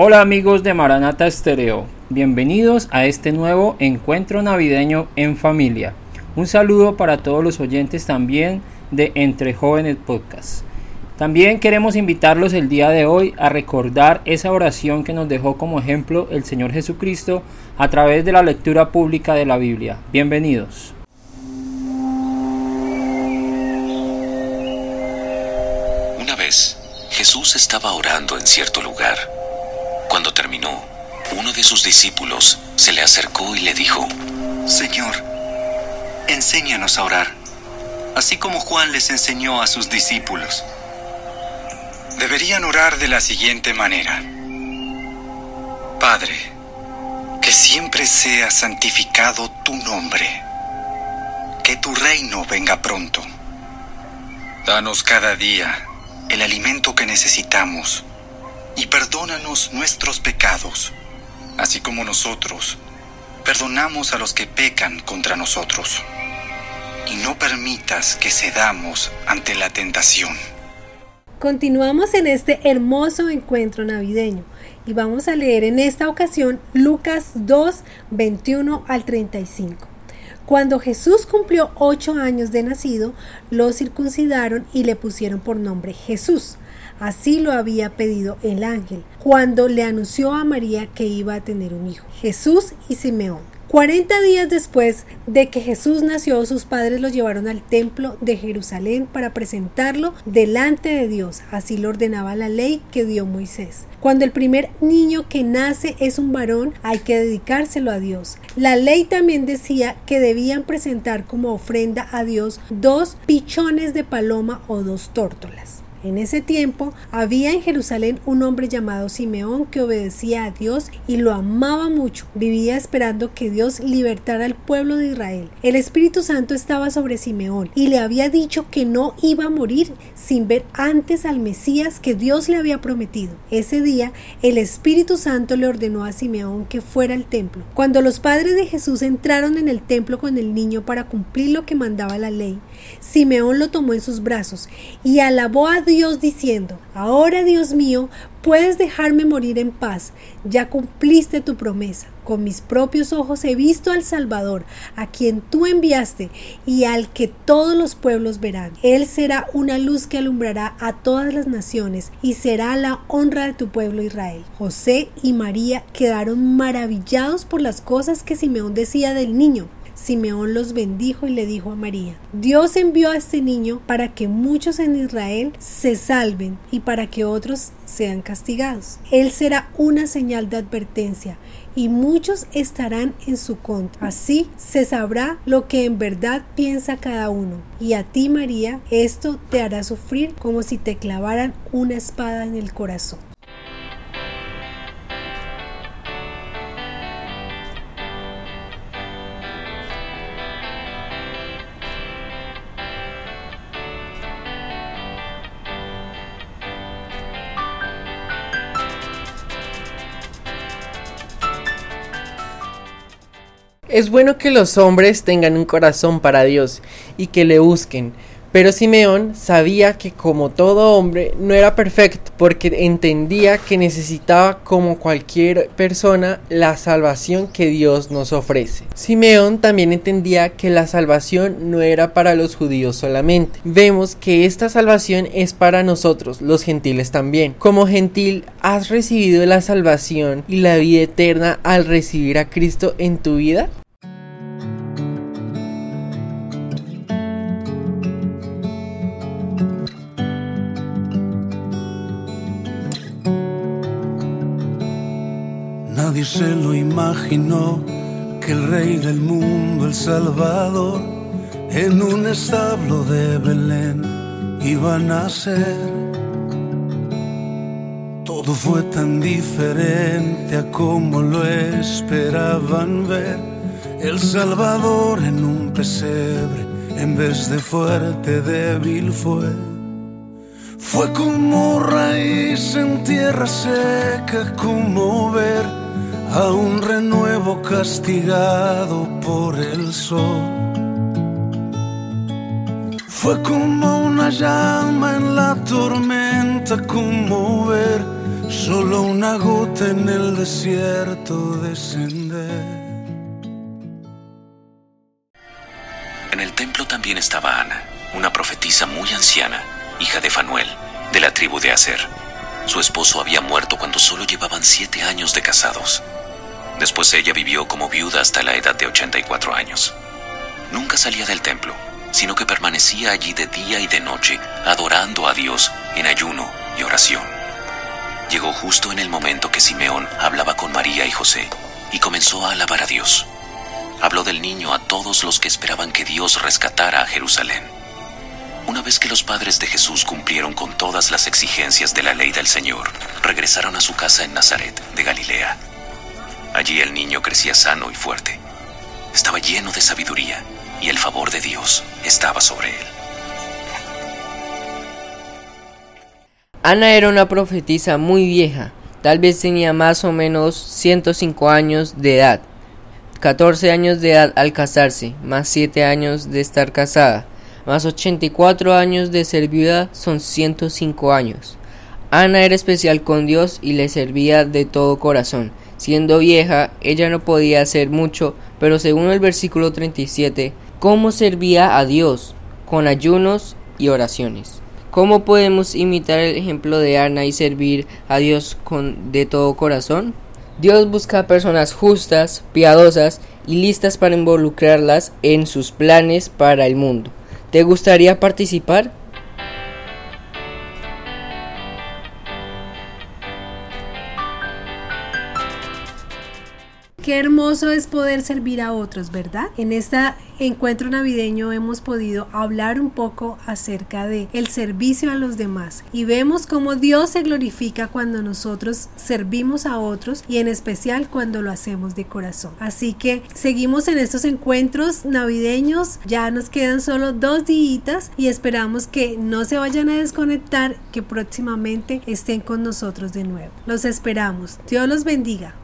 Hola amigos de Maranata Estereo, bienvenidos a este nuevo encuentro navideño en familia. Un saludo para todos los oyentes también de Entre Jóvenes Podcast. También queremos invitarlos el día de hoy a recordar esa oración que nos dejó como ejemplo el Señor Jesucristo a través de la lectura pública de la Biblia. Bienvenidos. Una vez, Jesús estaba orando en cierto lugar. Cuando terminó, uno de sus discípulos se le acercó y le dijo, Señor, enséñanos a orar, así como Juan les enseñó a sus discípulos. Deberían orar de la siguiente manera. Padre, que siempre sea santificado tu nombre, que tu reino venga pronto. Danos cada día el alimento que necesitamos y perdónanos nuestros pecados, así como nosotros perdonamos a los que pecan contra nosotros. Y no permitas que cedamos ante la tentación. Continuamos en este hermoso encuentro navideño y vamos a leer en esta ocasión Lucas 2, 21 al 35. Cuando Jesús cumplió ocho años de nacido, lo circuncidaron y le pusieron por nombre Jesús. Así lo había pedido el ángel cuando le anunció a María que iba a tener un hijo, Jesús y Simeón. Cuarenta días después de que Jesús nació, sus padres lo llevaron al templo de Jerusalén para presentarlo delante de Dios. Así lo ordenaba la ley que dio Moisés. Cuando el primer niño que nace es un varón, hay que dedicárselo a Dios. La ley también decía que debían presentar como ofrenda a Dios dos pichones de paloma o dos tórtolas. En ese tiempo había en Jerusalén un hombre llamado Simeón que obedecía a Dios y lo amaba mucho. Vivía esperando que Dios libertara al pueblo de Israel. El Espíritu Santo estaba sobre Simeón y le había dicho que no iba a morir sin ver antes al Mesías que Dios le había prometido. Ese día el Espíritu Santo le ordenó a Simeón que fuera al templo. Cuando los padres de Jesús entraron en el templo con el niño para cumplir lo que mandaba la ley, Simeón lo tomó en sus brazos y alabó a Dios diciendo, Ahora Dios mío, puedes dejarme morir en paz, ya cumpliste tu promesa. Con mis propios ojos he visto al Salvador, a quien tú enviaste y al que todos los pueblos verán. Él será una luz que alumbrará a todas las naciones y será la honra de tu pueblo Israel. José y María quedaron maravillados por las cosas que Simeón decía del niño. Simeón los bendijo y le dijo a María, Dios envió a este niño para que muchos en Israel se salven y para que otros sean castigados. Él será una señal de advertencia y muchos estarán en su contra. Así se sabrá lo que en verdad piensa cada uno. Y a ti, María, esto te hará sufrir como si te clavaran una espada en el corazón. Es bueno que los hombres tengan un corazón para Dios y que le busquen, pero Simeón sabía que como todo hombre no era perfecto porque entendía que necesitaba como cualquier persona la salvación que Dios nos ofrece. Simeón también entendía que la salvación no era para los judíos solamente. Vemos que esta salvación es para nosotros, los gentiles también. Como gentil has recibido la salvación y la vida eterna al recibir a Cristo en tu vida. Nadie se lo imaginó que el rey del mundo, el Salvador, en un establo de Belén iba a nacer. Todo fue tan diferente a como lo esperaban ver. El Salvador en un pesebre, en vez de fuerte, débil fue. Fue como raíz en tierra seca, como ver a un renuevo castigado por el sol. Fue como una llama en la tormenta, como ver solo una gota en el desierto descender. En el templo también estaba Ana, una profetisa muy anciana, hija de Fanuel, de la tribu de Aser. Su esposo había muerto cuando solo llevaban siete años de casados. Después ella vivió como viuda hasta la edad de 84 años. Nunca salía del templo, sino que permanecía allí de día y de noche, adorando a Dios en ayuno y oración. Llegó justo en el momento que Simeón hablaba con María y José y comenzó a alabar a Dios. Habló del niño a todos los que esperaban que Dios rescatara a Jerusalén. Una vez que los padres de Jesús cumplieron con todas las exigencias de la ley del Señor, regresaron a su casa en Nazaret, de Galilea. Allí el niño crecía sano y fuerte. Estaba lleno de sabiduría y el favor de Dios estaba sobre él. Ana era una profetisa muy vieja, tal vez tenía más o menos 105 años de edad, 14 años de edad al casarse, más 7 años de estar casada, más 84 años de ser viuda son 105 años. Ana era especial con Dios y le servía de todo corazón. Siendo vieja, ella no podía hacer mucho, pero según el versículo 37, ¿cómo servía a Dios? Con ayunos y oraciones. ¿Cómo podemos imitar el ejemplo de Ana y servir a Dios con de todo corazón? Dios busca personas justas, piadosas y listas para involucrarlas en sus planes para el mundo. ¿Te gustaría participar? Qué hermoso es poder servir a otros, ¿verdad? En este encuentro navideño hemos podido hablar un poco acerca de el servicio a los demás y vemos cómo Dios se glorifica cuando nosotros servimos a otros y en especial cuando lo hacemos de corazón. Así que seguimos en estos encuentros navideños, ya nos quedan solo dos días y esperamos que no se vayan a desconectar, que próximamente estén con nosotros de nuevo. Los esperamos. Dios los bendiga.